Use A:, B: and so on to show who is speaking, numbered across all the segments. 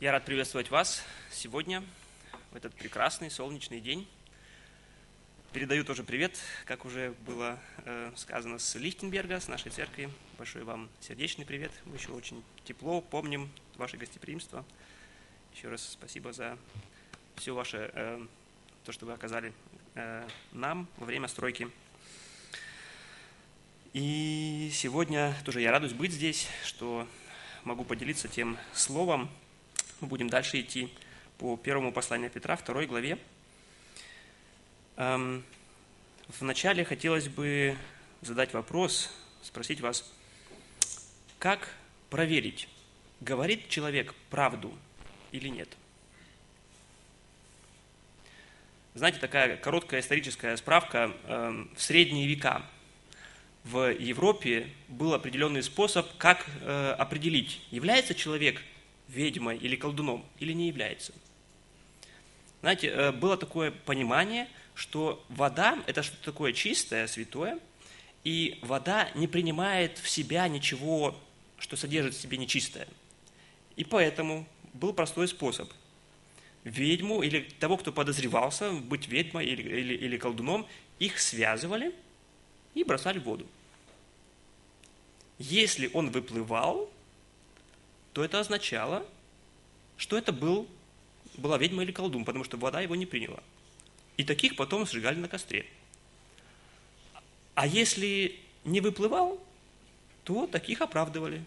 A: Я рад приветствовать вас сегодня, в этот прекрасный солнечный день. Передаю тоже привет, как уже было э, сказано, с Лихтенберга, с нашей церкви. Большой вам сердечный привет. Мы еще очень тепло помним ваше гостеприимство. Еще раз спасибо за все ваше, э, то, что вы оказали э, нам во время стройки. И сегодня тоже я радуюсь быть здесь, что могу поделиться тем словом, мы будем дальше идти по первому посланию Петра, второй главе. Эм, вначале хотелось бы задать вопрос, спросить вас, как проверить, говорит человек правду или нет? Знаете, такая короткая историческая справка. Эм, в средние века в Европе был определенный способ, как э, определить, является человек ведьмой или колдуном, или не является. Знаете, э, было такое понимание, что вода – это что-то такое чистое, святое, и вода не принимает в себя ничего, что содержит в себе нечистое. И поэтому был простой способ. Ведьму или того, кто подозревался быть ведьмой или, или, или колдуном, их связывали и бросали в воду. Если он выплывал, то это означало, что это был, была ведьма или колдун, потому что вода его не приняла. И таких потом сжигали на костре. А если не выплывал, то таких оправдывали.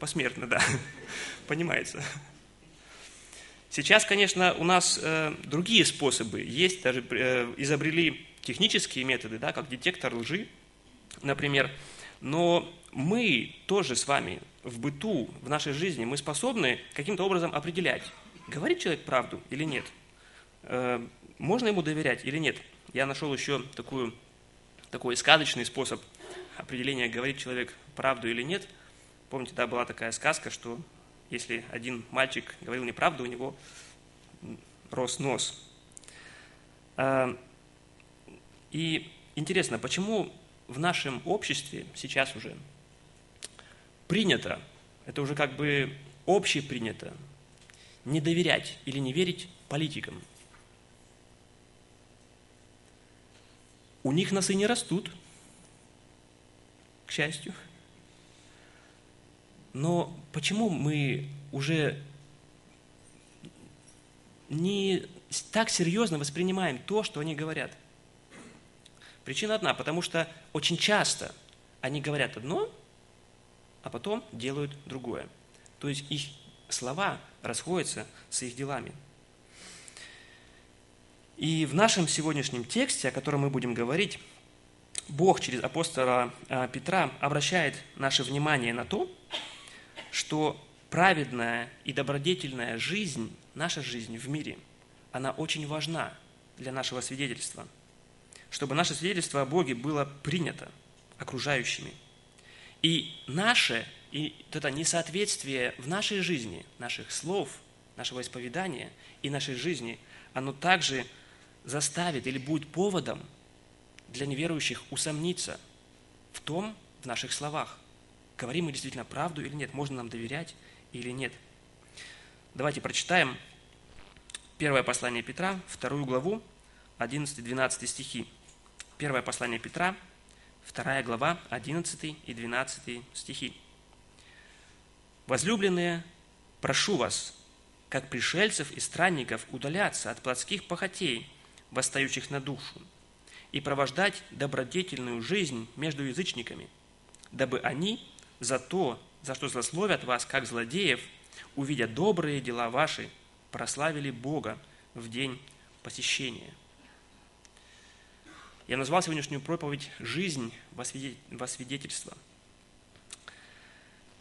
A: Посмертно, да. Понимается. Сейчас, конечно, у нас э, другие способы есть, даже э, изобрели технические методы, да, как детектор лжи, например. Но мы тоже с вами в быту, в нашей жизни, мы способны каким-то образом определять, говорит человек правду или нет, э, можно ему доверять или нет. Я нашел еще такую, такой сказочный способ определения, говорит человек правду или нет. Помните, да, была такая сказка, что если один мальчик говорил неправду, у него рос нос. Э, и интересно, почему в нашем обществе сейчас уже принято, это уже как бы общепринято, не доверять или не верить политикам. У них носы не растут, к счастью. Но почему мы уже не так серьезно воспринимаем то, что они говорят? Причина одна, потому что очень часто они говорят одно, а потом делают другое. То есть их слова расходятся с их делами. И в нашем сегодняшнем тексте, о котором мы будем говорить, Бог через апостола а, Петра обращает наше внимание на то, что праведная и добродетельная жизнь, наша жизнь в мире, она очень важна для нашего свидетельства, чтобы наше свидетельство о Боге было принято окружающими – и наше, и это несоответствие в нашей жизни, наших слов, нашего исповедания и нашей жизни, оно также заставит или будет поводом для неверующих усомниться в том, в наших словах. Говорим мы действительно правду или нет, можно нам доверять или нет. Давайте прочитаем первое послание Петра, вторую главу, 11-12 стихи. Первое послание Петра, 2 глава, 11 и 12 стихи. «Возлюбленные, прошу вас, как пришельцев и странников, удаляться от плотских похотей, восстающих на душу, и провождать добродетельную жизнь между язычниками, дабы они за то, за что злословят вас, как злодеев, увидя добрые дела ваши, прославили Бога в день посещения». Я назвал сегодняшнюю проповедь «Жизнь во свидетельство».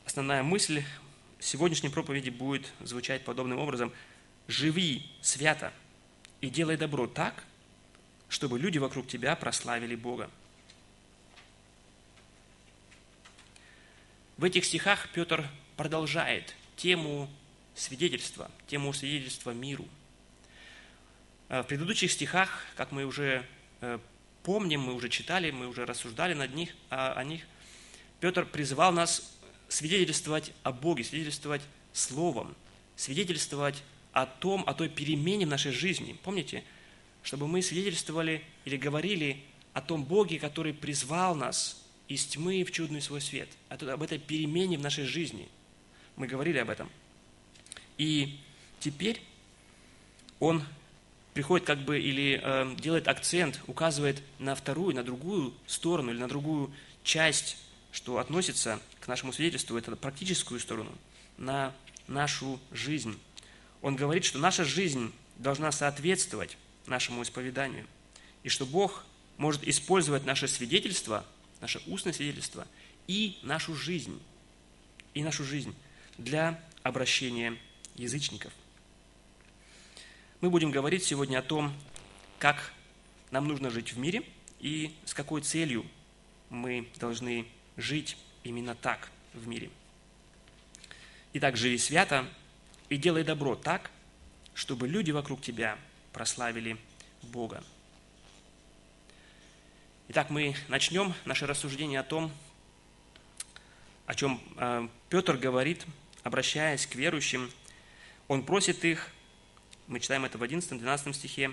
A: Основная мысль сегодняшней проповеди будет звучать подобным образом. «Живи свято и делай добро так, чтобы люди вокруг тебя прославили Бога». В этих стихах Петр продолжает тему свидетельства, тему свидетельства миру. В предыдущих стихах, как мы уже э, помним, мы уже читали, мы уже рассуждали над них, о, о них. Петр призывал нас свидетельствовать о Боге, свидетельствовать Словом, свидетельствовать о том, о той перемене в нашей жизни. Помните? Чтобы мы свидетельствовали или говорили о том Боге, который призвал нас из тьмы в чудный свой свет, об этой перемене в нашей жизни. Мы говорили об этом. И теперь он приходит как бы или э, делает акцент, указывает на вторую, на другую сторону или на другую часть, что относится к нашему свидетельству, это практическую сторону, на нашу жизнь. Он говорит, что наша жизнь должна соответствовать нашему исповеданию, и что Бог может использовать наше свидетельство, наше устное свидетельство и нашу жизнь, и нашу жизнь для обращения язычников. Мы будем говорить сегодня о том, как нам нужно жить в мире и с какой целью мы должны жить именно так в мире. Итак, живи свято и делай добро так, чтобы люди вокруг тебя прославили Бога. Итак, мы начнем наше рассуждение о том, о чем э, Петр говорит, обращаясь к верующим. Он просит их, мы читаем это в 11-12 стихе,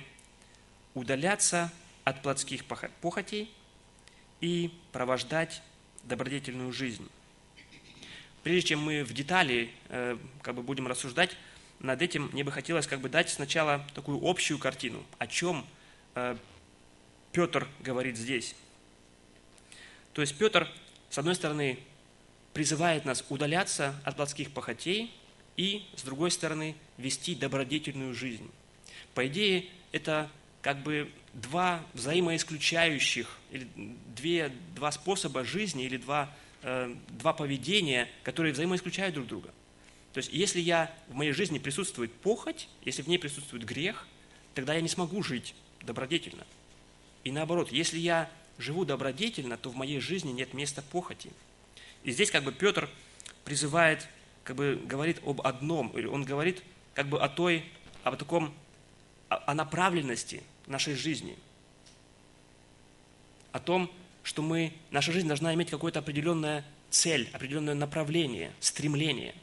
A: удаляться от плотских похотей и провождать добродетельную жизнь. Прежде чем мы в детали э, как бы будем рассуждать над этим, мне бы хотелось как бы дать сначала такую общую картину, о чем э, Петр говорит здесь. То есть Петр, с одной стороны, призывает нас удаляться от плотских похотей и, с другой стороны, вести добродетельную жизнь. По идее, это как бы два взаимоисключающих, или две, два способа жизни, или два, э, два поведения, которые взаимоисключают друг друга. То есть, если я, в моей жизни присутствует похоть, если в ней присутствует грех, тогда я не смогу жить добродетельно. И наоборот, если я живу добродетельно, то в моей жизни нет места похоти. И здесь как бы Петр призывает, как бы говорит об одном, или он говорит как бы о той, о таком, о направленности нашей жизни, о том, что мы, наша жизнь должна иметь какую-то определенную цель, определенное направление, стремление.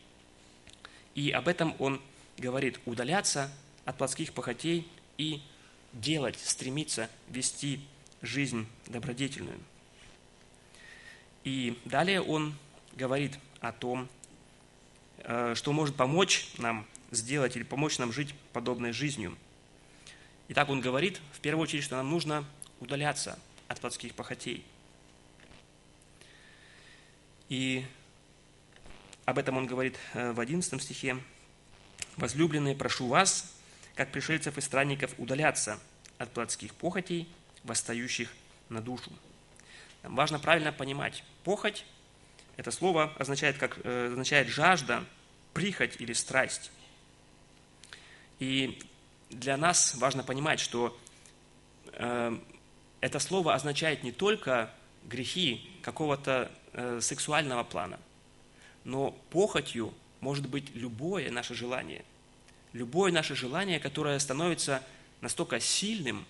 A: И об этом он говорит, удаляться от плотских похотей и делать, стремиться вести жизнь добродетельную. И далее он говорит о том, э, что может помочь нам сделать или помочь нам жить подобной жизнью. Итак, он говорит в первую очередь, что нам нужно удаляться от плотских похотей. И об этом он говорит э, в 11 стихе. «Возлюбленные, прошу вас, как пришельцев и странников, удаляться от плотских похотей, восстающих на душу. Нам важно правильно понимать, похоть – это слово означает, как, э, означает жажда, прихоть или страсть. И для нас важно понимать, что э, это слово означает не только грехи какого-то э, сексуального плана, но похотью может быть любое наше желание – любое наше желание, которое становится настолько сильным,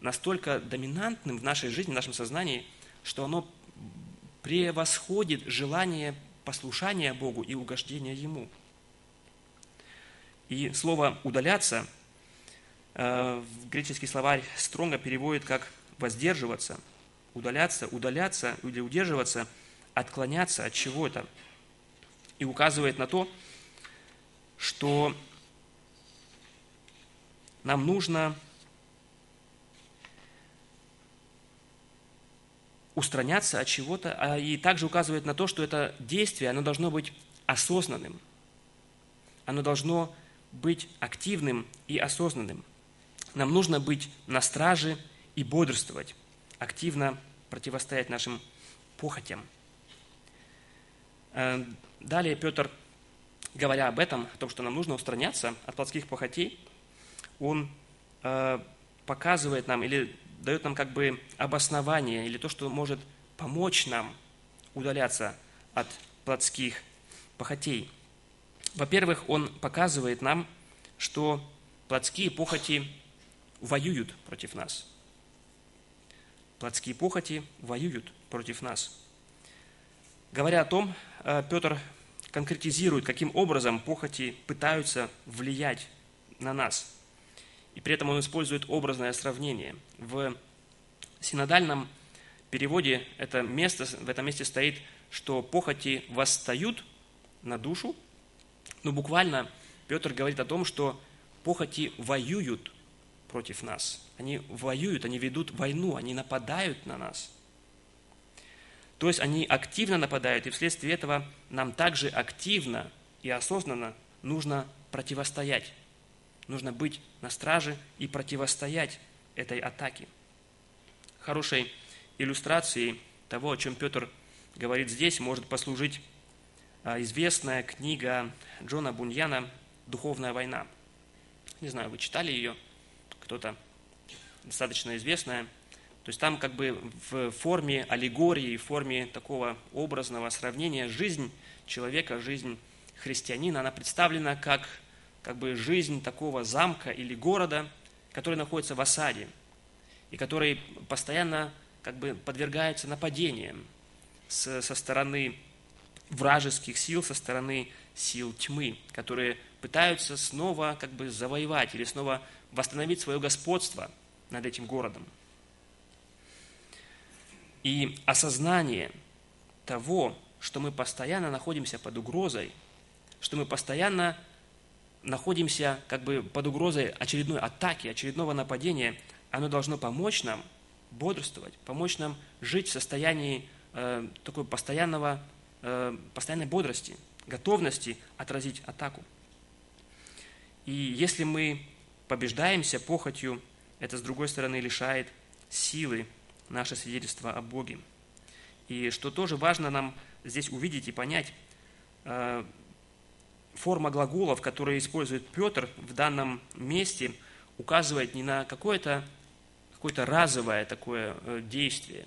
A: настолько доминантным в нашей жизни, в нашем сознании, что оно превосходит желание послушания Богу и угождения Ему. И слово «удаляться» э, в греческий словарь Стронга переводит как «воздерживаться», «удаляться», «удаляться» или «удерживаться», «отклоняться от чего-то». И указывает на то, что нам нужно устраняться от чего-то, а и также указывает на то, что это действие, оно должно быть осознанным. Оно должно быть активным и осознанным. Нам нужно быть на страже и бодрствовать, активно противостоять нашим похотям. Э, далее Петр, говоря об этом, о том, что нам нужно устраняться от плотских похотей, он э, показывает нам или дает нам как бы обоснование или то, что может помочь нам удаляться от плотских похотей. Во-первых, он показывает нам, что плотские похоти воюют против нас. Плотские похоти воюют против нас. Говоря о том, э, Петр конкретизирует, каким образом похоти пытаются влиять на нас. И при этом он использует образное сравнение. В синодальном переводе это место, в этом месте стоит, что похоти восстают на душу, но буквально Петр говорит о том, что похоти воюют против нас. Они воюют, они ведут войну, они нападают на нас. То есть они активно нападают, и вследствие этого нам также активно и осознанно нужно противостоять. Нужно быть на страже и противостоять этой атаке. Хорошей иллюстрацией того, о чем Петр говорит здесь, может послужить известная книга Джона Буньяна «Духовная война». Не знаю, вы читали ее, кто-то достаточно известная. То есть там как бы в форме аллегории, в форме такого образного сравнения жизнь человека, жизнь христианина, она представлена как, как бы жизнь такого замка или города, который находится в осаде и который постоянно как бы подвергается нападениям со стороны вражеских сил, со стороны сил тьмы, которые пытаются снова как бы завоевать или снова восстановить свое господство над этим городом. И осознание того, что мы постоянно находимся под угрозой, что мы постоянно находимся как бы под угрозой очередной атаки, очередного нападения, оно должно помочь нам бодрствовать, помочь нам жить в состоянии э, такой постоянного, постоянной бодрости, готовности отразить атаку. И если мы побеждаемся похотью, это, с другой стороны, лишает силы наше свидетельство о Боге. И что тоже важно нам здесь увидеть и понять, э, форма глаголов, которые использует Петр в данном месте, указывает не на какое-то какое разовое такое э, действие,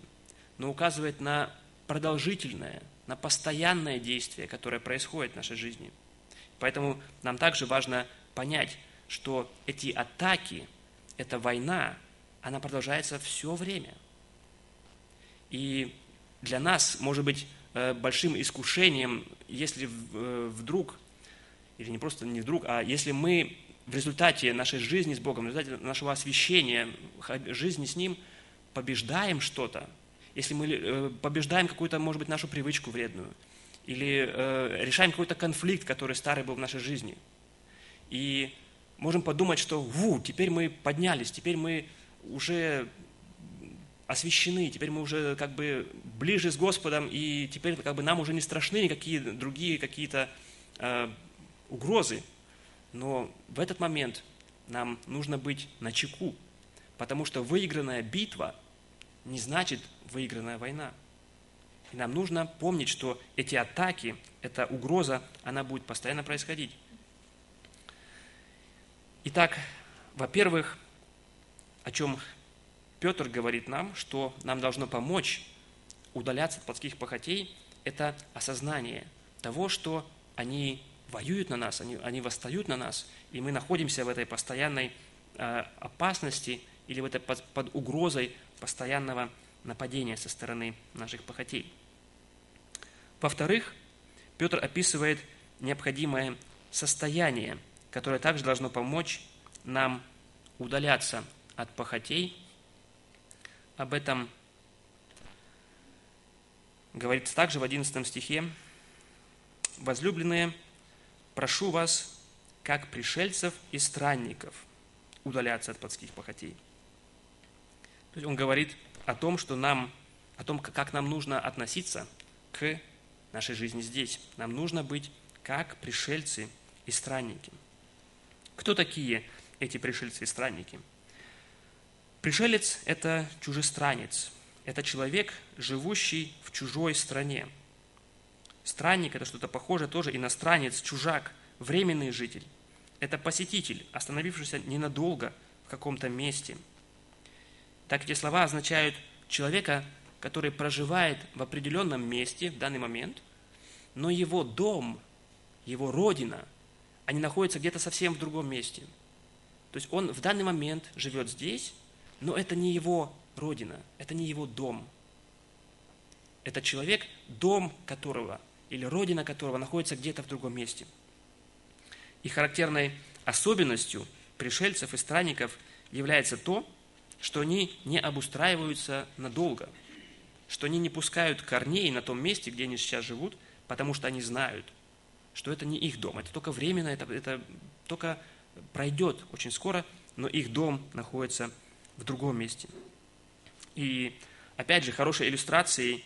A: но указывает на продолжительное, на постоянное действие, которое происходит в нашей жизни. Поэтому нам также важно понять, что эти атаки, эта война, она продолжается все время. И для нас может быть э, большим искушением, если э, вдруг, или не просто не вдруг, а если мы в результате нашей жизни с Богом, в результате нашего освящения, жизни с Ним, побеждаем что-то, если мы э, побеждаем какую-то, может быть, нашу привычку вредную, или решаем какой-то конфликт, который старый был в нашей жизни, и можем подумать, что ву, теперь мы поднялись, теперь мы уже освящены, теперь мы уже как бы ближе с Господом, и теперь как бы нам уже не страшны никакие другие какие-то э, угрозы. Но в этот момент нам нужно быть на чеку, потому что выигранная битва не значит выигранная война. И нам нужно помнить, что эти атаки, эта угроза, она будет постоянно происходить. Итак, во-первых, о чем Петр говорит нам, что нам должно помочь удаляться от плотских похотей, это осознание того, что они воюют на нас, они, они восстают на нас, и мы находимся в этой постоянной э, опасности или в этой под, под угрозой постоянного нападения со стороны наших похотей. Во-вторых, Петр описывает необходимое состояние – которое также должно помочь нам удаляться от похотей. Об этом говорится также в 11 стихе. «Возлюбленные, прошу вас, как пришельцев и странников, удаляться от плотских похотей». То есть он говорит о том, что нам, о том, как нам нужно относиться к нашей жизни здесь. Нам нужно быть как пришельцы и странники – кто такие эти пришельцы и странники? Пришелец – это чужестранец, это человек, живущий в чужой стране. Странник – это что-то похожее тоже, иностранец, чужак, временный житель. Это посетитель, остановившийся ненадолго в каком-то месте. Так эти слова означают человека, который проживает в определенном месте в данный момент, но его дом, его родина – они находятся где-то совсем в другом месте. То есть он в данный момент живет здесь, но это не его родина, это не его дом. Это человек, дом которого или родина которого находится где-то в другом месте. И характерной особенностью пришельцев и странников является то, что они не обустраиваются надолго, что они не пускают корней на том месте, где они сейчас живут, потому что они знают, что это не их дом, это только временно, это, это только пройдет очень скоро, но их дом находится в другом месте. И опять же, хорошей иллюстрацией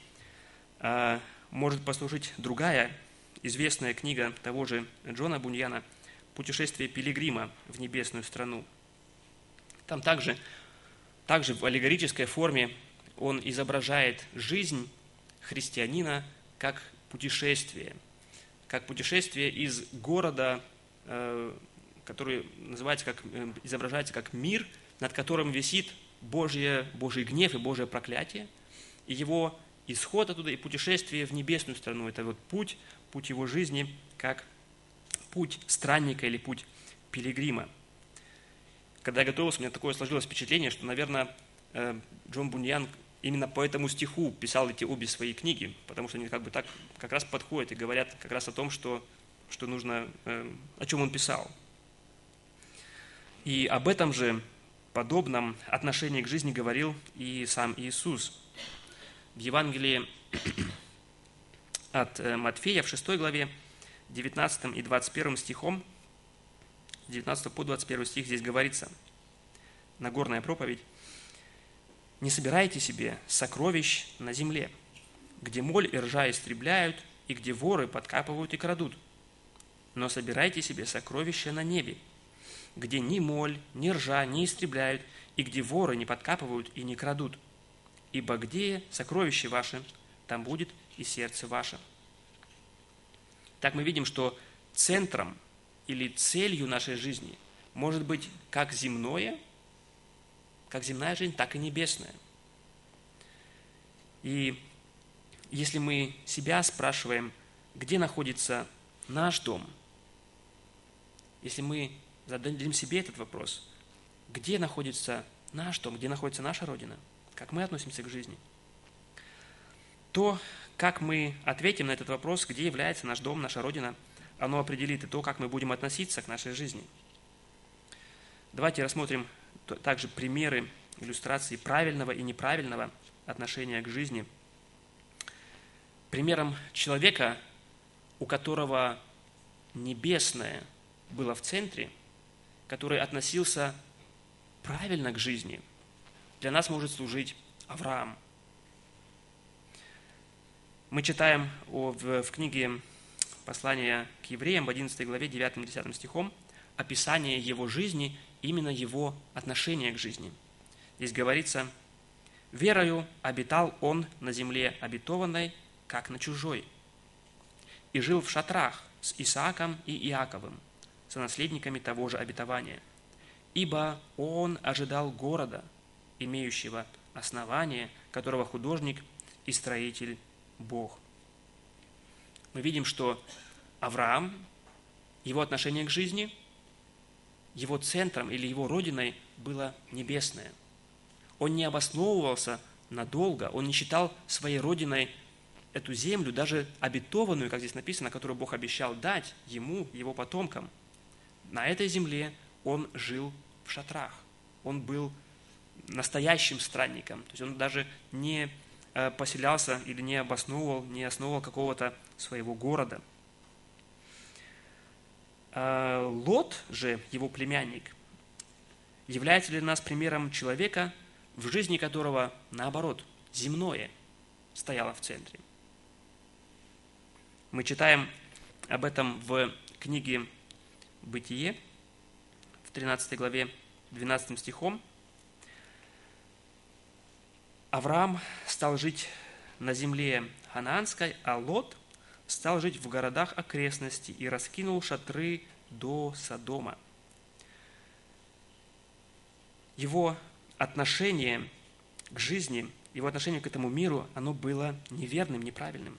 A: а, может послужить другая известная книга того же Джона Буньяна «Путешествие пилигрима в небесную страну». Там также, также в аллегорической форме он изображает жизнь христианина как путешествие, как путешествие из города, э, который называется как, э, изображается как мир, над которым висит Божье, Божий гнев и Божье проклятие, и его исход оттуда и путешествие в небесную страну. Это вот путь, путь его жизни, как путь странника или путь пилигрима. Когда я готовился, у меня такое сложилось впечатление, что, наверное, э, Джон Буньян именно по этому стиху писал эти обе свои книги, потому что они как бы так как раз подходят и говорят как раз о том, что, что нужно, э, о чем он писал. И об этом же подобном отношении к жизни говорил и сам Иисус. В Евангелии от э, Матфея в 6 главе 19 и 21 стихом, 19 по 21 стих здесь говорится, Нагорная проповедь, «Не собирайте себе сокровищ на земле, где моль и ржа истребляют, и где воры подкапывают и крадут, но собирайте себе сокровища на небе, где ни моль, ни ржа не истребляют, и где воры не подкапывают и не крадут. Ибо где сокровища ваши, там будет и сердце ваше. Так мы видим, что центром или целью нашей жизни может быть как земное, как земная жизнь, так и небесная. И если мы себя спрашиваем, где находится наш дом, если мы зададим себе этот вопрос. Где находится наш дом, где находится наша Родина? Как мы относимся к жизни? То, как мы ответим на этот вопрос, где является наш дом, наша Родина, оно определит и то, как мы будем относиться к нашей жизни. Давайте рассмотрим также примеры иллюстрации правильного и неправильного отношения к жизни. Примером человека, у которого небесное было в центре – который относился правильно к жизни, для нас может служить Авраам. Мы читаем в, книге послания к евреям в 11 главе 9-10 стихом описание его жизни, именно его отношения к жизни. Здесь говорится, «Верою обитал он на земле обетованной, как на чужой, и жил в шатрах с Исааком и Иаковым, сонаследниками того же обетования. Ибо он ожидал города, имеющего основание, которого художник и строитель Бог. Мы видим, что Авраам, его отношение к жизни, его центром или его родиной было небесное. Он не обосновывался надолго, он не считал своей родиной эту землю, даже обетованную, как здесь написано, которую Бог обещал дать ему, его потомкам – на этой земле он жил в шатрах. Он был настоящим странником. То есть он даже не э, поселялся или не обосновывал, не основывал какого-то своего города. А Лот же, его племянник, является для нас примером человека, в жизни которого, наоборот, земное стояло в центре. Мы читаем об этом в книге Бытие, в 13 главе, 12 стихом, Авраам стал жить на земле ханаанской, а Лот стал жить в городах окрестностей и раскинул шатры до Содома. Его отношение к жизни, его отношение к этому миру, оно было неверным, неправильным.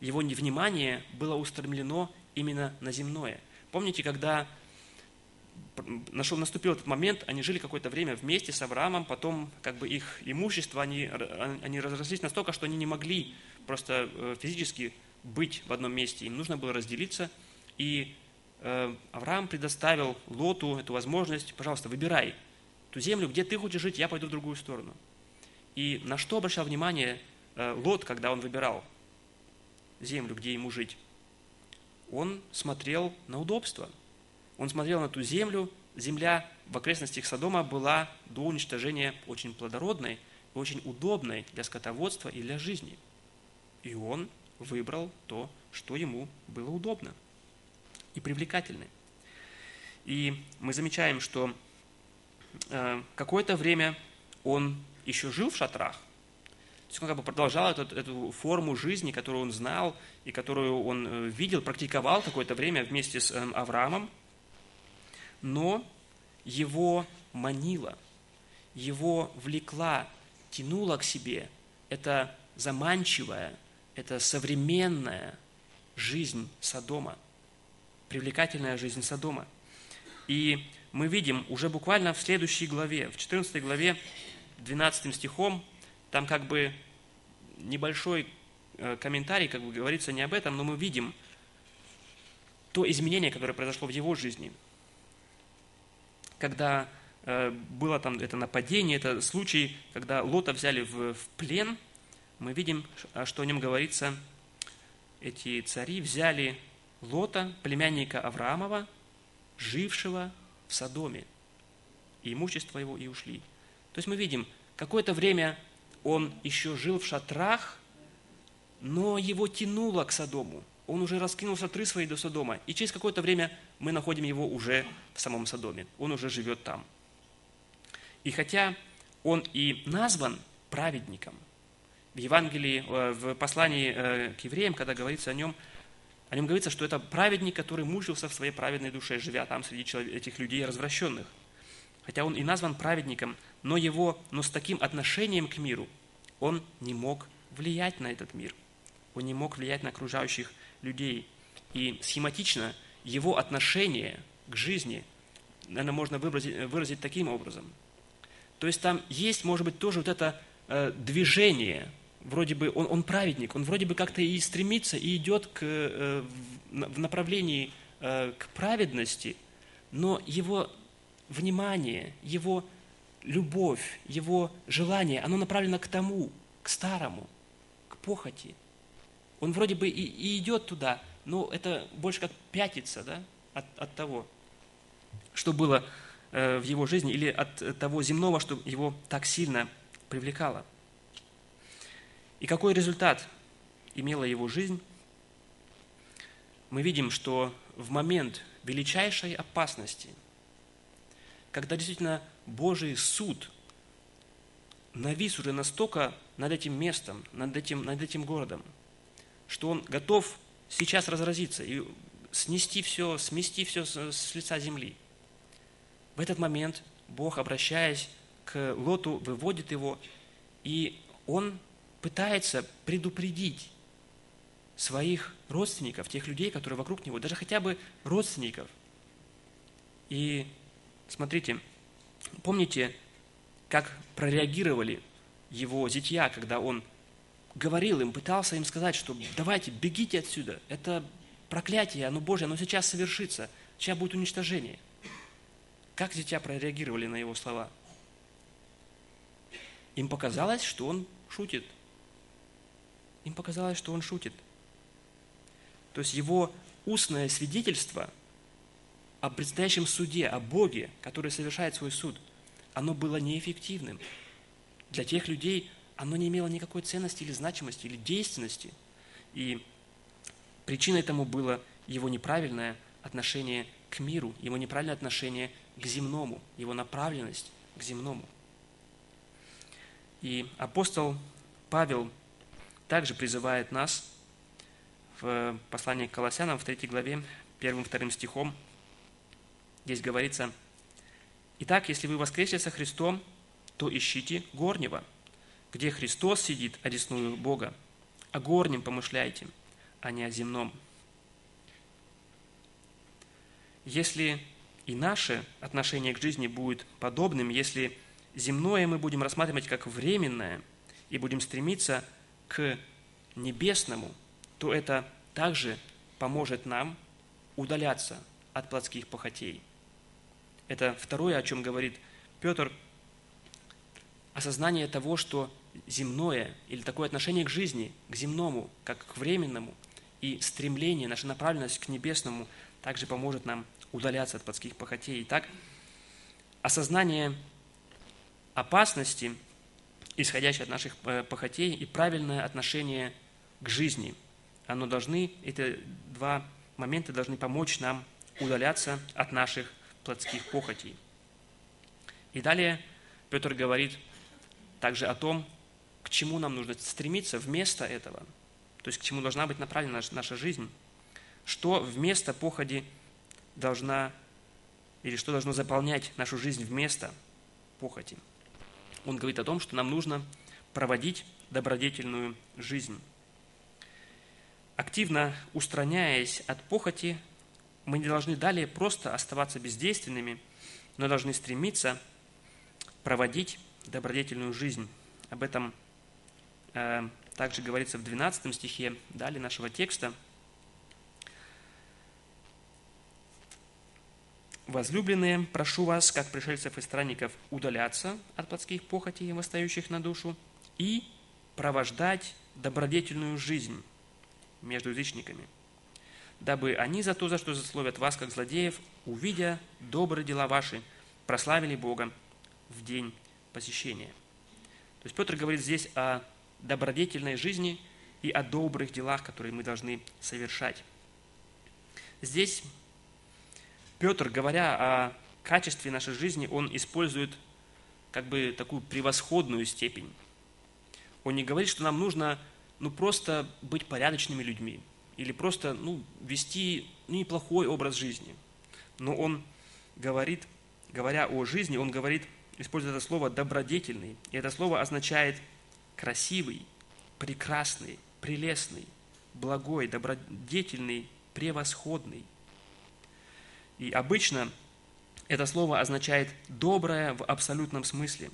A: Его внимание было устремлено именно на земное. Помните, когда нашел, наступил этот момент, они жили какое-то время вместе с Авраамом, потом как бы их имущество, они, они разрослись настолько, что они не могли просто э, физически быть в одном месте, им нужно было разделиться, и э, Авраам предоставил Лоту эту возможность, пожалуйста, выбирай ту землю, где ты хочешь жить, я пойду в другую сторону. И на что обращал внимание э, Лот, когда он выбирал землю, где ему жить? Он смотрел на удобство. Он смотрел на ту землю, земля в окрестностях Содома была до уничтожения очень плодородной и очень удобной для скотоводства и для жизни. И он выбрал то, что ему было удобно и привлекательно. И мы замечаем, что э, какое-то время он еще жил в шатрах, то есть он как бы продолжал эту, эту форму жизни, которую он знал и которую он э, видел, практиковал какое-то время вместе с э, Авраамом, но его манила, его влекла, тянула к себе это заманчивая, это современная жизнь Содома, привлекательная жизнь Содома. И мы видим уже буквально в следующей главе, в 14 главе, 12 стихом, там как бы небольшой э, комментарий, как бы говорится не об этом, но мы видим то изменение, которое произошло в его жизни. Когда э, было там это нападение, это случай, когда Лота взяли в, в плен, мы видим, что о нем говорится, эти цари взяли Лота, племянника Авраамова, жившего в Содоме, и имущество его, и ушли. То есть мы видим, какое-то время он еще жил в шатрах, но его тянуло к Содому. Он уже раскинул шатры свои до Содома. И через какое-то время мы находим его уже в самом Содоме. Он уже живет там. И хотя он и назван праведником, в Евангелии, э, в послании э, к евреям, когда говорится о нем, о нем говорится, что это праведник, который мучился в своей праведной душе, живя там среди этих людей развращенных. Хотя он и назван праведником, но, его, но с таким отношением к миру он не мог влиять на этот мир. Он не мог влиять на окружающих людей. И схематично его отношение к жизни, наверное, можно выразить, выразить таким образом. То есть там есть, может быть, тоже вот это э, движение вроде бы он, он праведник, он вроде бы как-то и стремится, и идет к, э, в направлении э, к праведности, но его внимание, его любовь, его желание, оно направлено к тому, к старому, к похоти. Он вроде бы и, и идет туда, но это больше как пятится да, от, от того, что было э, в его жизни, или от того земного, что его так сильно привлекало – и какой результат имела его жизнь? Мы видим, что в момент величайшей опасности, когда действительно Божий суд навис уже настолько над этим местом, над этим, над этим городом, что он готов сейчас разразиться и снести все, смести все с, с лица земли. В этот момент Бог, обращаясь к Лоту, выводит его, и он пытается предупредить своих родственников, тех людей, которые вокруг него, даже хотя бы родственников. И смотрите, помните, как прореагировали его зятья, когда он говорил им, пытался им сказать, что давайте, бегите отсюда, это проклятие, оно Божье, оно сейчас совершится, сейчас будет уничтожение. Как зятья прореагировали на его слова? Им показалось, что он шутит – им показалось, что он шутит. То есть его устное свидетельство о предстоящем суде, о Боге, который совершает свой суд, оно было неэффективным. Для тех людей оно не имело никакой ценности или значимости, или действенности. И причиной тому было его неправильное отношение к миру, его неправильное отношение к земному, его направленность к земному. И апостол Павел также призывает нас в послании к Колоссянам в 3 главе, 1-2 стихом. Здесь говорится, «Итак, если вы воскресли со Христом, то ищите горнего, где Христос сидит одесную Бога. О горнем помышляйте, а не о земном». Если и наше отношение к жизни будет подобным, если земное мы будем рассматривать как временное и будем стремиться к небесному, то это также поможет нам удаляться от плотских похотей. Это второе, о чем говорит Петр, осознание того, что земное или такое отношение к жизни, к земному, как к временному, и стремление, наша направленность к небесному также поможет нам удаляться от плотских похотей. Итак, осознание опасности, исходящей от наших э, похотей, и правильное отношение к жизни, оно должны, эти два момента должны помочь нам удаляться от наших плотских похотей. И далее Петр говорит также о том, к чему нам нужно стремиться вместо этого, то есть к чему должна быть направлена наша жизнь, что вместо походи должна или что должно заполнять нашу жизнь вместо похоти. Он говорит о том, что нам нужно проводить добродетельную жизнь. Активно устраняясь от похоти, мы не должны далее просто оставаться бездейственными, но должны стремиться проводить добродетельную жизнь. Об этом э, также говорится в 12 стихе далее нашего текста. «Возлюбленные, прошу вас, как пришельцев и странников, удаляться от плотских похотей, восстающих на душу, и провождать добродетельную жизнь между язычниками, дабы они за то, за что засловят вас, как злодеев, увидя добрые дела ваши, прославили Бога в день посещения. То есть Петр говорит здесь о добродетельной жизни и о добрых делах, которые мы должны совершать. Здесь Петр, говоря о качестве нашей жизни, он использует как бы такую превосходную степень. Он не говорит, что нам нужно ну, просто быть порядочными людьми или просто ну, вести ну, неплохой образ жизни. Но он говорит, говоря о жизни, он говорит использует это слово «добродетельный». И это слово означает красивый, прекрасный, прелестный, благой, добродетельный, превосходный. И обычно это слово означает «доброе» в абсолютном смысле,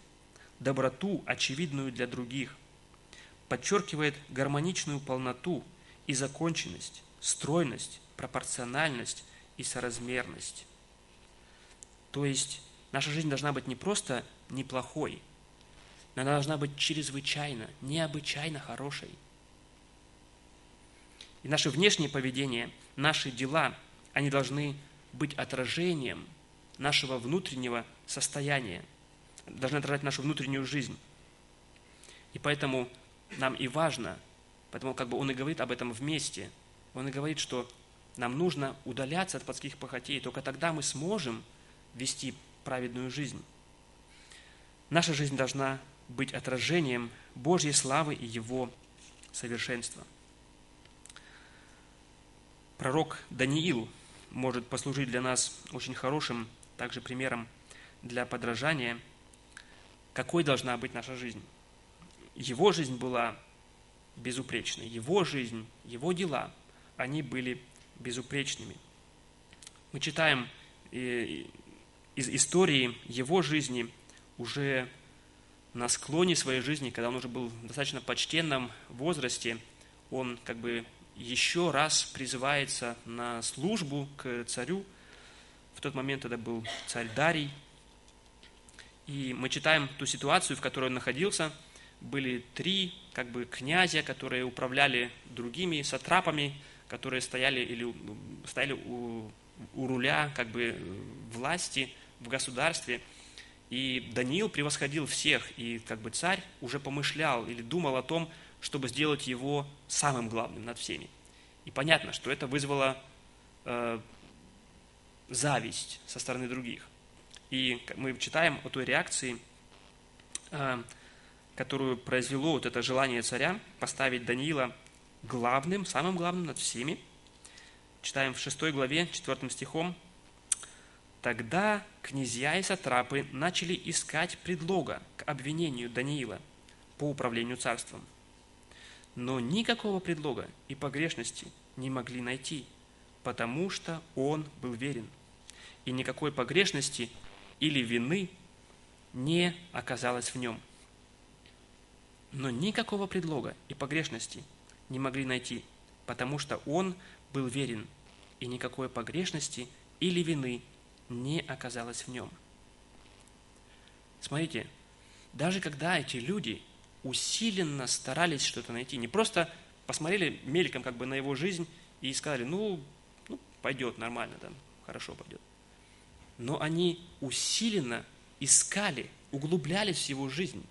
A: доброту, очевидную для других, подчеркивает гармоничную полноту и законченность, стройность, пропорциональность и соразмерность. То есть Наша жизнь должна быть не просто неплохой, она должна быть чрезвычайно, необычайно хорошей. И наше внешнее поведение, наши дела, они должны быть отражением нашего внутреннего состояния, должны отражать нашу внутреннюю жизнь. И поэтому нам и важно, поэтому как бы он и говорит об этом вместе, он и говорит, что нам нужно удаляться от плотских похотей, только тогда мы сможем вести праведную жизнь. Наша жизнь должна быть отражением Божьей славы и Его совершенства. Пророк Даниил может послужить для нас очень хорошим также примером для подражания, какой должна быть наша жизнь. Его жизнь была безупречной, его жизнь, его дела, они были безупречными. Мы читаем из истории его жизни уже на склоне своей жизни, когда он уже был в достаточно почтенном возрасте, он как бы еще раз призывается на службу к царю. В тот момент это был царь Дарий. И мы читаем ту ситуацию, в которой он находился. Были три как бы князя, которые управляли другими сатрапами, которые стояли, или, стояли у, у руля как бы власти – в государстве. И Даниил превосходил всех, и как бы царь уже помышлял или думал о том, чтобы сделать его самым главным над всеми. И понятно, что это вызвало э, зависть со стороны других. И мы читаем о той реакции, э, которую произвело вот это желание царя поставить Даниила главным, самым главным над всеми. Читаем в 6 главе, 4 стихом, Тогда князья и сатрапы начали искать предлога к обвинению Даниила по управлению царством. Но никакого предлога и погрешности не могли найти, потому что он был верен. И никакой погрешности или вины не оказалось в нем. Но никакого предлога и погрешности не могли найти, потому что он был верен, и никакой погрешности или вины не оказалось в нем. Смотрите, даже когда эти люди усиленно старались что-то найти, не просто посмотрели мельком как бы на его жизнь и сказали, ну, ну пойдет нормально, там, хорошо пойдет. Но они усиленно искали, углублялись в его жизнь.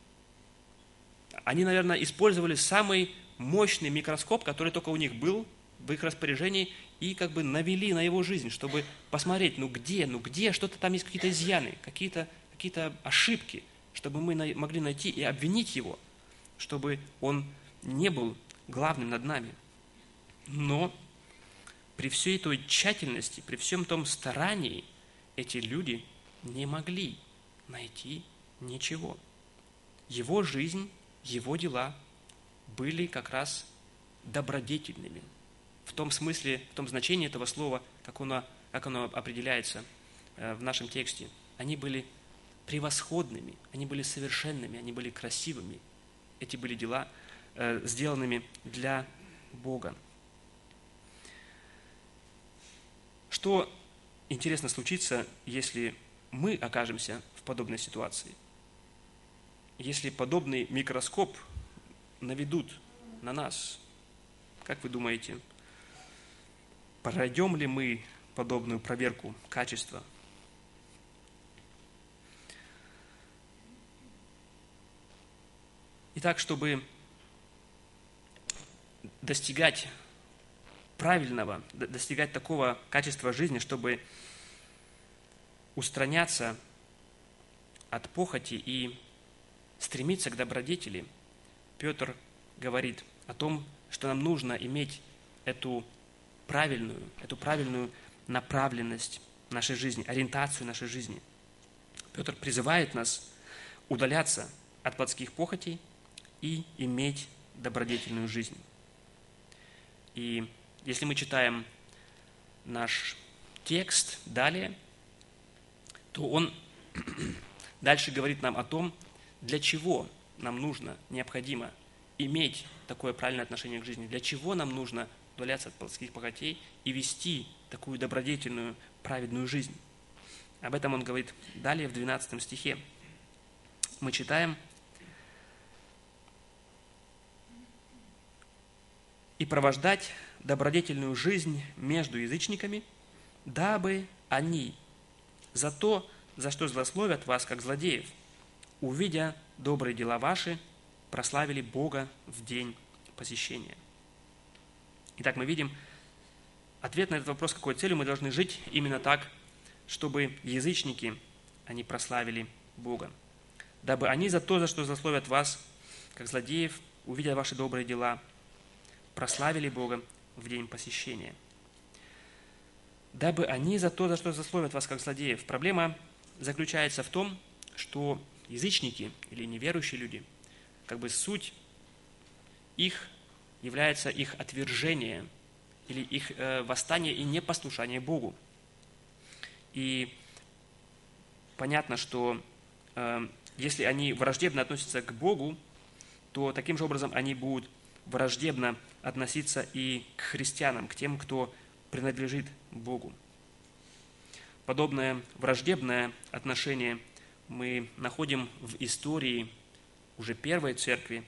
A: Они, наверное, использовали самый мощный микроскоп, который только у них был в их распоряжении, и как бы навели на его жизнь, чтобы посмотреть, ну где, ну где, что-то там есть какие-то изъяны, какие-то какие ошибки, чтобы мы могли найти и обвинить его, чтобы он не был главным над нами. Но при всей той тщательности, при всем том старании эти люди не могли найти ничего. Его жизнь, его дела были как раз добродетельными. В том смысле, в том значении этого слова, как оно, как оно определяется э, в нашем тексте. Они были превосходными, они были совершенными, они были красивыми. Эти были дела, э, сделанными для Бога. Что интересно случится, если мы окажемся в подобной ситуации? Если подобный микроскоп наведут на нас, как вы думаете, пройдем ли мы подобную проверку качества? Итак, чтобы достигать правильного, достигать такого качества жизни, чтобы устраняться от похоти и стремиться к добродетели, Петр говорит о том, что нам нужно иметь эту правильную, эту правильную направленность нашей жизни, ориентацию нашей жизни. Петр призывает нас удаляться от плотских похотей и иметь добродетельную жизнь. И если мы читаем наш текст далее, то он дальше говорит нам о том, для чего нам нужно, необходимо иметь такое правильное отношение к жизни, для чего нам нужно удаляться от плотских богатей и вести такую добродетельную, праведную жизнь. Об этом он говорит далее в 12 стихе. Мы читаем – и провождать добродетельную жизнь между язычниками, дабы они за то, за что злословят вас, как злодеев, увидя добрые дела ваши, прославили Бога в день посещения. Итак, мы видим ответ на этот вопрос, какой целью мы должны жить именно так, чтобы язычники, они прославили Бога. Дабы они за то, за что злословят вас, как злодеев, увидя ваши добрые дела, прославили Бога в день посещения. Дабы они за то, за что засловят вас как злодеев. Проблема заключается в том, что язычники или неверующие люди, как бы суть их является их отвержение или их э, восстание и непослушание Богу. И понятно, что э, если они враждебно относятся к Богу, то таким же образом они будут враждебно относиться и к христианам, к тем, кто принадлежит Богу. Подобное враждебное отношение мы находим в истории уже первой церкви.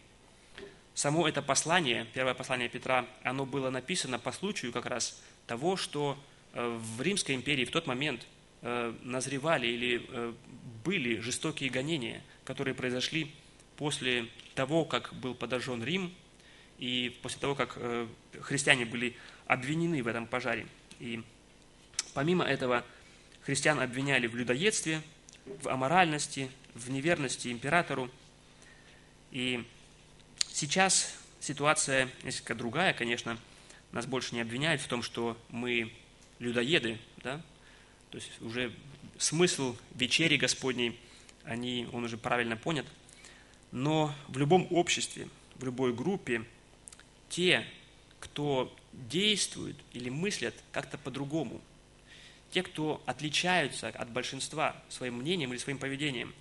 A: Само это послание, первое послание Петра, оно было написано по случаю как раз того, что э, в Римской империи в тот момент э, назревали или э, были жестокие гонения, которые произошли после того, как был подожжен Рим, и после того, как э, христиане были обвинены в этом пожаре. И помимо этого, христиан обвиняли в людоедстве, в аморальности, в неверности императору. И сейчас ситуация несколько другая, конечно. Нас больше не обвиняют в том, что мы людоеды, да? То есть уже смысл вечери Господней, они, он уже правильно понят. Но в любом обществе, в любой группе те, кто действуют или мыслят как-то по-другому, те, кто отличаются от большинства своим мнением или своим поведением,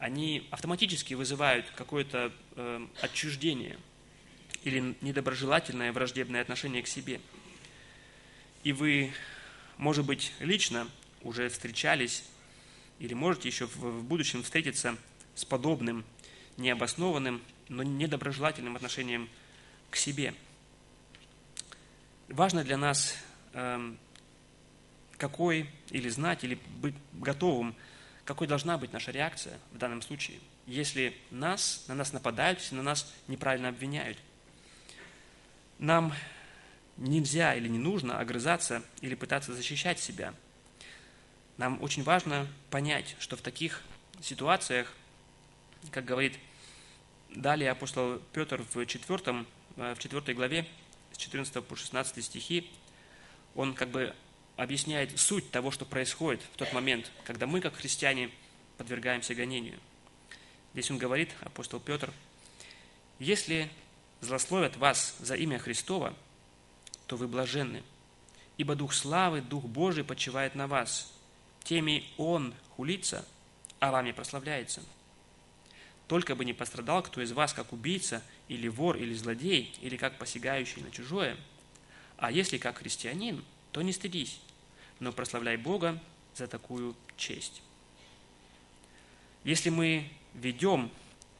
A: они автоматически вызывают какое-то э, отчуждение. или недоброжелательное враждебное отношение к себе. И вы, может быть, лично уже встречались или можете еще в будущем встретиться с подобным необоснованным, но недоброжелательным отношением к себе. Важно для нас эм, какой, или знать, или быть готовым, какой должна быть наша реакция в данном случае, если нас, на нас нападают, если на нас неправильно обвиняют. Нам нельзя или не нужно огрызаться или пытаться защищать себя. Нам очень важно понять, что в таких ситуациях, как говорит далее апостол Петр в 4, э, в 4 главе, с 14 по 16 стихи, он как бы объясняет суть того, что происходит в тот момент, когда мы, как христиане, подвергаемся гонению. Здесь он говорит, апостол Петр, «Если злословят вас за имя Христова, то вы блаженны, ибо Дух славы, Дух Божий почивает на вас. Теми Он хулится, а вами прославляется. Только бы не пострадал кто из вас, как убийца, или вор, или злодей, или как посягающий на чужое. А если как христианин, то не стыдись, но прославляй Бога за такую честь. Если мы ведем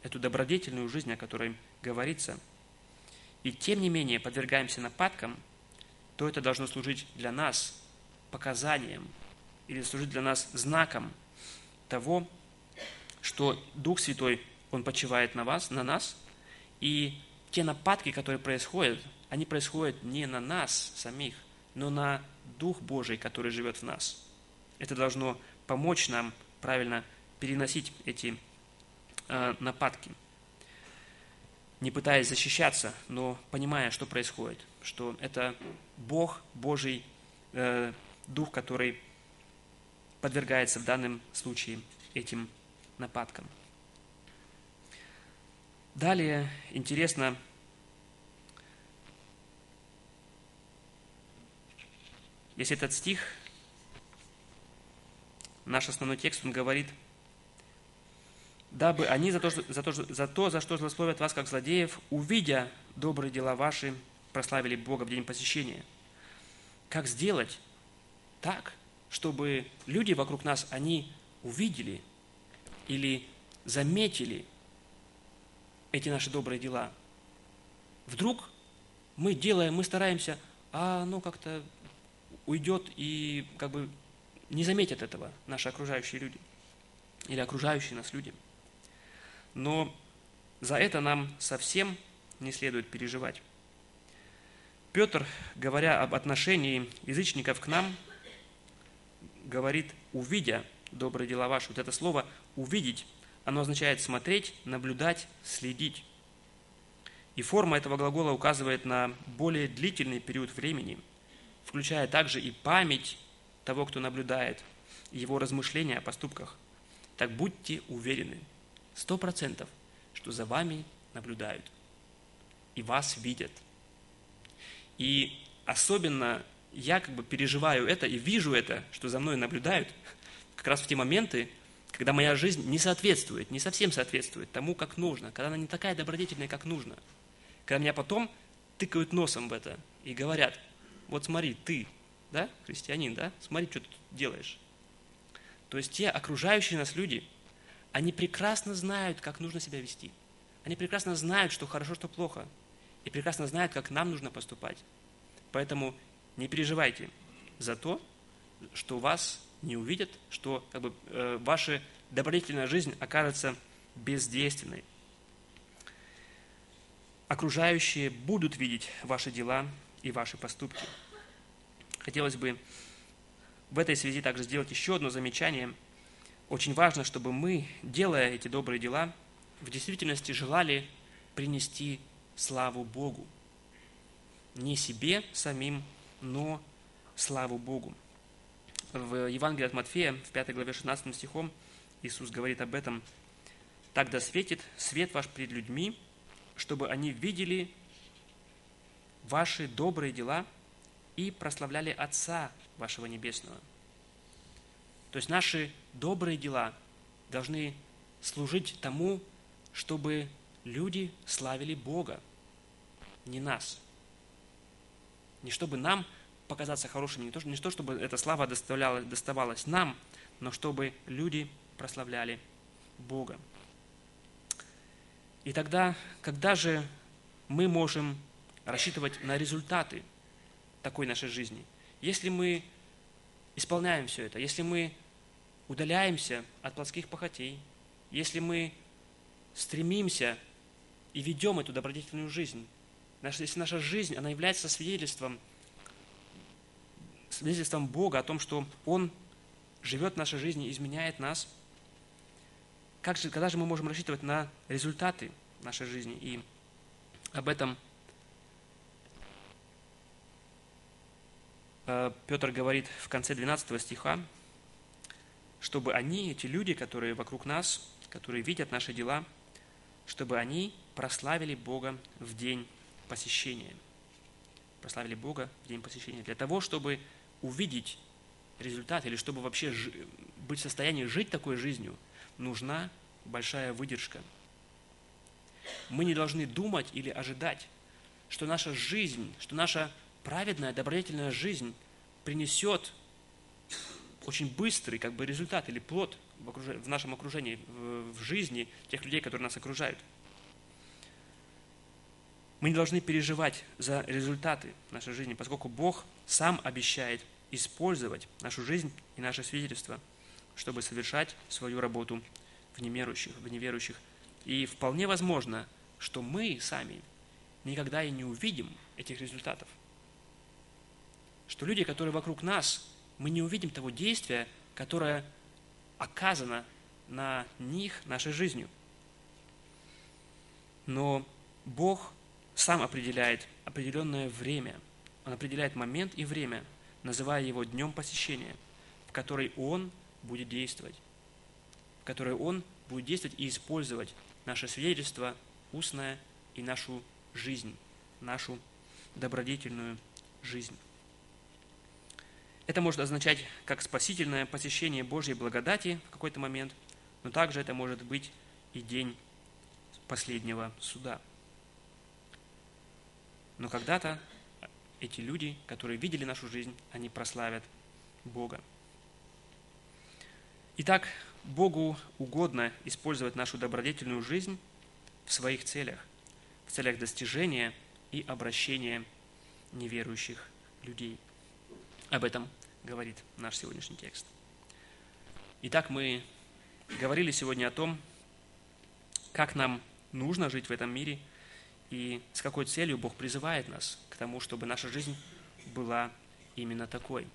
A: эту добродетельную жизнь, о которой говорится, и тем не менее подвергаемся нападкам, то это должно служить для нас показанием или служить для нас знаком того, что Дух Святой, Он почивает на вас, на нас, и те нападки, которые происходят, они происходят не на нас самих, но на Дух Божий, который живет в нас. Это должно помочь нам правильно переносить эти э, нападки. Не пытаясь защищаться, но понимая, что происходит, что это Бог Божий, э, Дух, который подвергается в данном случае этим нападкам. Далее интересно Если этот стих, наш основной текст, он говорит, дабы они за то, за, то, за то, за что злословят вас, как злодеев, увидя добрые дела ваши, прославили Бога в день посещения. Как сделать так, чтобы люди вокруг нас, они увидели или заметили эти наши добрые дела? Вдруг мы делаем, мы стараемся, а ну как-то уйдет и как бы не заметят этого наши окружающие люди или окружающие нас люди. Но за это нам совсем не следует переживать. Петр, говоря об отношении язычников к нам, говорит, увидя добрые дела ваши. Вот это слово «увидеть», оно означает смотреть, наблюдать, следить. И форма этого глагола указывает на более длительный период времени – включая также и память того, кто наблюдает, и его размышления о поступках. Так будьте уверены, сто процентов, что за вами наблюдают и вас видят. И особенно я как бы переживаю это и вижу это, что за мной наблюдают, как раз в те моменты, когда моя жизнь не соответствует, не совсем соответствует тому, как нужно, когда она не такая добродетельная, как нужно. Когда меня потом тыкают носом в это и говорят – вот смотри, ты, да, христианин, да, смотри, что ты тут делаешь. То есть те окружающие нас люди, они прекрасно знают, как нужно себя вести. Они прекрасно знают, что хорошо, что плохо. И прекрасно знают, как нам нужно поступать. Поэтому не переживайте за то, что вас не увидят, что как бы, э, ваша добродетельная жизнь окажется бездейственной. Окружающие будут видеть ваши дела и ваши поступки. Хотелось бы в этой связи также сделать еще одно замечание. Очень важно, чтобы мы, делая эти добрые дела, в действительности желали принести славу Богу. Не себе самим, но славу Богу. В Евангелии от Матфея, в 5 главе 16 стихом, Иисус говорит об этом. «Тогда светит свет ваш пред людьми, чтобы они видели ваши добрые дела и прославляли Отца вашего Небесного. То есть наши добрые дела должны служить тому, чтобы люди славили Бога. не нас. Не чтобы нам показаться хорошими, не то, не то чтобы эта слава доставалась нам, но чтобы люди прославляли Бога. И тогда, когда же мы можем рассчитывать на результаты такой нашей жизни? Если мы исполняем все это, если мы удаляемся от плотских похотей, если мы стремимся и ведем эту добродетельную жизнь, если наша жизнь, она является свидетельством, свидетельством Бога о том, что Он живет в нашей жизни, изменяет нас, как же, когда же мы можем рассчитывать на результаты нашей жизни? И об этом э, Петр говорит в конце 12 стиха, чтобы они, эти люди, которые вокруг нас, которые видят наши дела, чтобы они прославили Бога в день посещения. Прославили Бога в день посещения. Для того, чтобы увидеть результат, или чтобы вообще быть в состоянии жить такой жизнью, нужна большая выдержка. Мы не должны думать или ожидать, что наша жизнь, что наша праведная, добродетельная жизнь принесет очень быстрый как бы, результат или плод в, окруж... в нашем окружении, в, в жизни тех людей, которые нас окружают. Мы не должны переживать за результаты нашей жизни, поскольку Бог сам обещает использовать нашу жизнь и наше свидетельство, чтобы совершать свою работу в неверующих, в неверующих. И вполне возможно, что мы сами никогда и не увидим этих результатов. Что люди, которые вокруг нас, мы не увидим того действия, которое оказано на них нашей жизнью. Но Бог сам определяет определенное время. Он определяет момент и время, называя его днем посещения, в который Он будет действовать в которой Он будет действовать и использовать наше свидетельство устное и нашу жизнь, нашу добродетельную жизнь. Это может означать как спасительное посещение Божьей благодати в какой-то момент, но также это может быть и день последнего суда. Но когда-то эти люди, которые видели нашу жизнь, они прославят Бога. Итак, Богу угодно использовать нашу добродетельную жизнь в своих целях, в целях достижения и обращения неверующих людей. Об этом говорит наш сегодняшний текст. Итак, мы говорили сегодня о том, как нам нужно жить в этом мире и с какой целью Бог призывает нас к тому, чтобы наша жизнь была именно такой.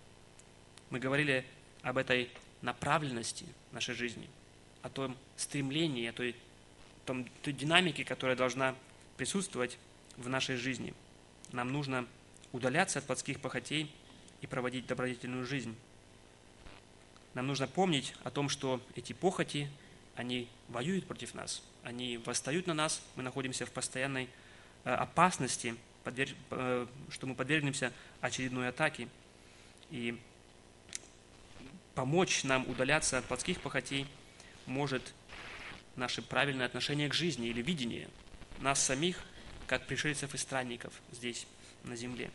A: Мы говорили об этой направленности нашей жизни, о том стремлении, о той, том, той динамике, которая должна присутствовать в нашей жизни. Нам нужно удаляться от плотских похотей и проводить добродетельную жизнь. Нам нужно помнить о том, что эти похоти, они воюют против нас, они восстают на нас, мы находимся в постоянной опасности, э, что мы подвергнемся очередной атаке. И помочь нам удаляться от плотских похотей может наше правильное отношение к жизни или видение нас самих, как пришельцев и странников здесь, на земле.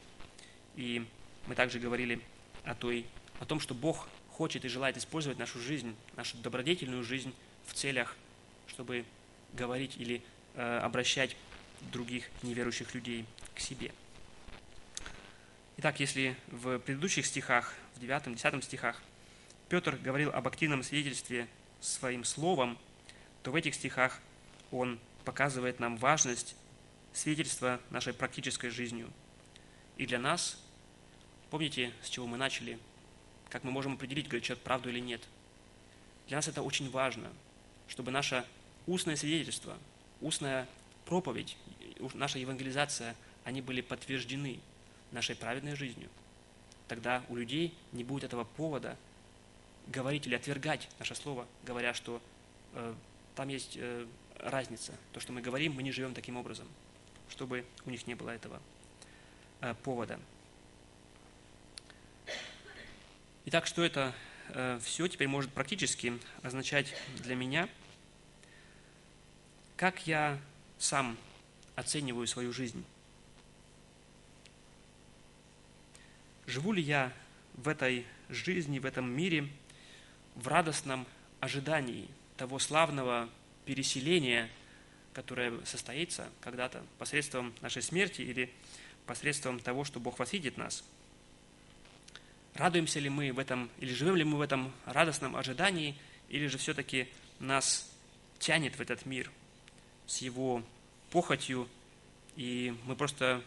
A: И мы также говорили о, той, о том, что Бог хочет и желает использовать нашу жизнь, нашу добродетельную жизнь в целях, чтобы говорить или э, обращать других неверующих людей к себе. Итак, если в предыдущих стихах, в 9-10 стихах, Петр говорил об активном свидетельстве своим словом, то в этих стихах он показывает нам важность свидетельства нашей практической жизнью. И для нас, помните, с чего мы начали, как мы можем определить, говорит человек правду или нет. Для нас это очень важно, чтобы наше устное свидетельство, устная проповедь, наша евангелизация, они были подтверждены нашей праведной жизнью. Тогда у людей не будет этого повода – говорить или отвергать наше слово, говоря, что э, там есть э, разница. То, что мы говорим, мы не живем таким образом, чтобы у них не было этого э, повода. Итак, что это э, все теперь может практически означать для меня? Как я сам оцениваю свою жизнь? Живу ли я в этой жизни, в этом мире в радостном ожидании того славного переселения, которое состоится когда-то посредством нашей смерти или посредством того, что Бог восхитит нас. Радуемся ли мы в этом, или живем ли мы в этом радостном ожидании, или же все-таки нас тянет в этот мир с его похотью, и мы просто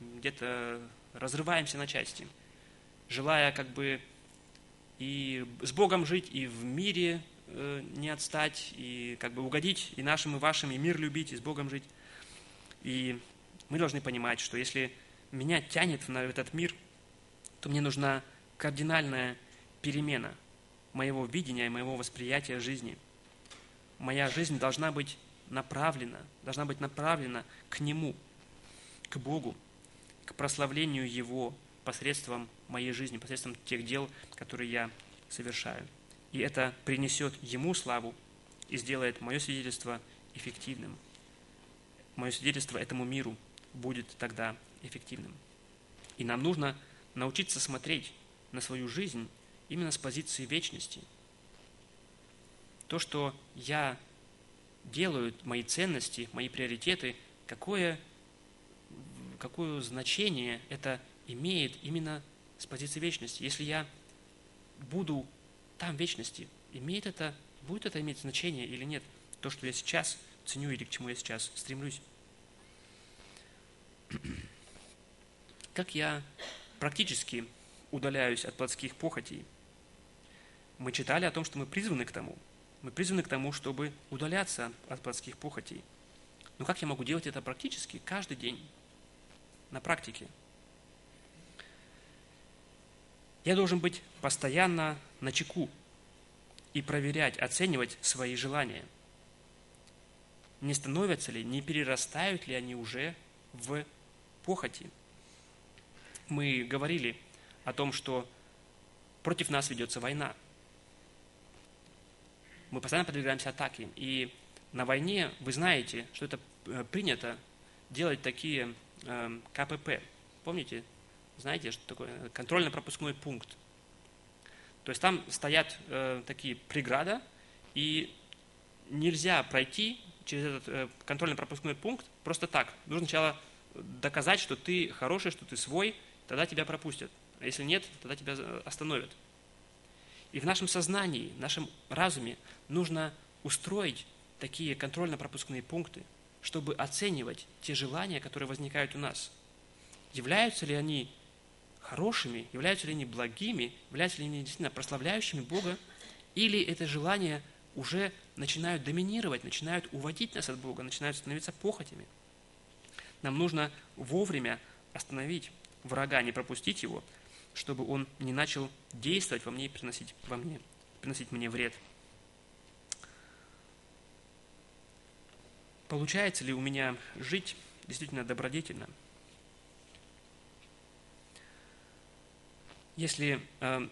A: где-то разрываемся на части, желая как бы и с Богом жить, и в мире э, не отстать, и как бы угодить и нашим, и вашим, и мир любить, и с Богом жить. И мы должны понимать, что если меня тянет на этот мир, то мне нужна кардинальная перемена моего видения и моего восприятия жизни. Моя жизнь должна быть направлена, должна быть направлена к Нему, к Богу, к прославлению Его посредством моей жизни, посредством тех дел, которые я совершаю. И это принесет Ему славу и сделает мое свидетельство эффективным. Мое свидетельство этому миру будет тогда эффективным. И нам нужно научиться смотреть на свою жизнь именно с позиции вечности. То, что я делаю, мои ценности, мои приоритеты, какое, какое значение это имеет именно с позиции вечности. Если я буду там в вечности, имеет это, будет это иметь значение или нет? То, что я сейчас ценю или к чему я сейчас стремлюсь. Как я практически удаляюсь от плотских похотей. Мы читали о том, что мы призваны к тому. Мы призваны к тому, чтобы удаляться от плотских похотей. Но как я могу делать это практически каждый день, на практике? Я должен быть постоянно на чеку и проверять, оценивать свои желания. Не становятся ли, не перерастают ли они уже в похоти. Мы говорили о том, что против нас ведется война. Мы постоянно подвергаемся атаке. И на войне вы знаете, что это э, принято делать такие э, КПП. Помните? Знаете, что такое? Контрольно-пропускной пункт. То есть там стоят э, такие преграда, и нельзя пройти через этот э, контрольно-пропускной пункт просто так. Нужно сначала доказать, что ты хороший, что ты свой, тогда тебя пропустят. А если нет, тогда тебя остановят. И в нашем сознании, в нашем разуме нужно устроить такие контрольно-пропускные пункты, чтобы оценивать те желания, которые возникают у нас. Являются ли они хорошими, являются ли они благими, являются ли они действительно прославляющими Бога, или это желания уже начинают доминировать, начинают уводить нас от Бога, начинают становиться похотями. Нам нужно вовремя остановить врага, не пропустить его, чтобы он не начал действовать во мне и приносить, во мне, приносить мне вред. Получается ли у меня жить действительно добродетельно? Если э,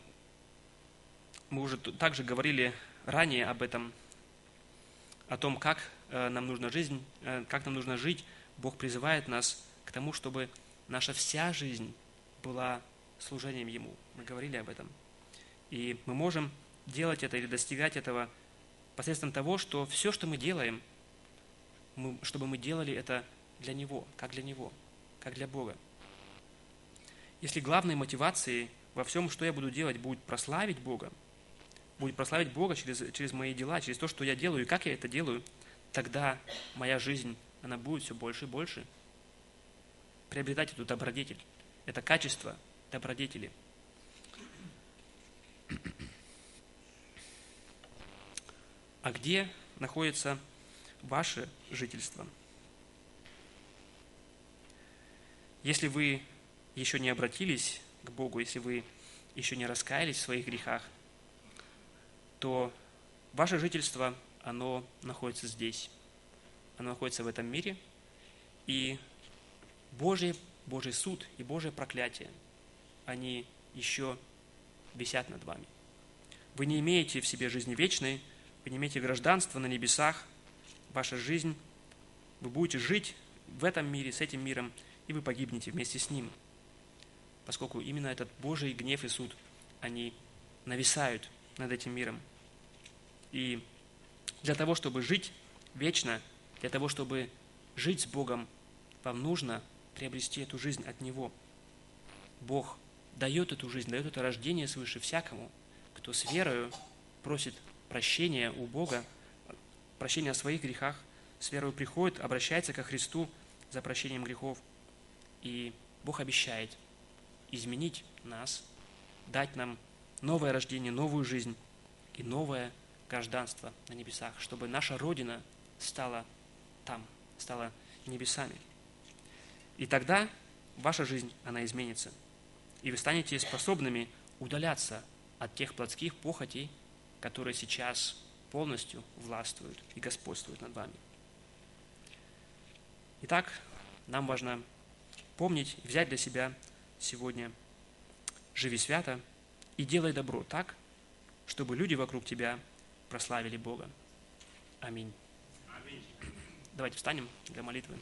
A: мы уже также говорили ранее об этом, о том, как э, нам нужно жизнь, э, как нам нужно жить, Бог призывает нас к тому, чтобы наша вся жизнь была служением Ему. Мы говорили об этом. И мы можем делать это или достигать этого посредством того, что все, что мы делаем, мы, чтобы мы делали это для Него, как для Него, как для Бога. Если главной мотивацией во всем, что я буду делать, будет прославить Бога, будет прославить Бога через, через мои дела, через то, что я делаю и как я это делаю, тогда моя жизнь, она будет все больше и больше приобретать эту добродетель, это качество – добродетели. А где находится ваше жительство? Если вы еще не обратились к Богу, если вы еще не раскаялись в своих грехах, то ваше жительство, оно находится здесь. Оно находится в этом мире. И Божий, Божий суд и Божье проклятие – они еще висят над вами. Вы не имеете в себе жизни вечной, вы не имеете гражданства на небесах, ваша жизнь, вы будете жить в этом мире, с этим миром, и вы погибнете вместе с ним. поскольку именно этот Божий гнев и суд, они нависают над этим миром. И для того, чтобы жить вечно, для того, чтобы жить с Богом, вам нужно приобрести эту жизнь от Него. Бог дает эту жизнь, дает это рождение свыше всякому, кто с верою просит прощения у Бога, прощения о своих грехах, с верою приходит, обращается ко Христу за прощением грехов. И Бог обещает изменить нас, дать нам новое рождение, новую жизнь и новое гражданство на небесах, чтобы наша Родина стала там, стала небесами. И тогда ваша жизнь, она изменится. И вы станете способными удаляться от тех плотских похотей, которые сейчас полностью властвуют и господствуют над вами. Итак, нам важно помнить, взять для себя сегодня «Живи свято и делай добро так, чтобы люди вокруг тебя прославили Бога». Аминь. Аминь. Давайте встанем для молитвы.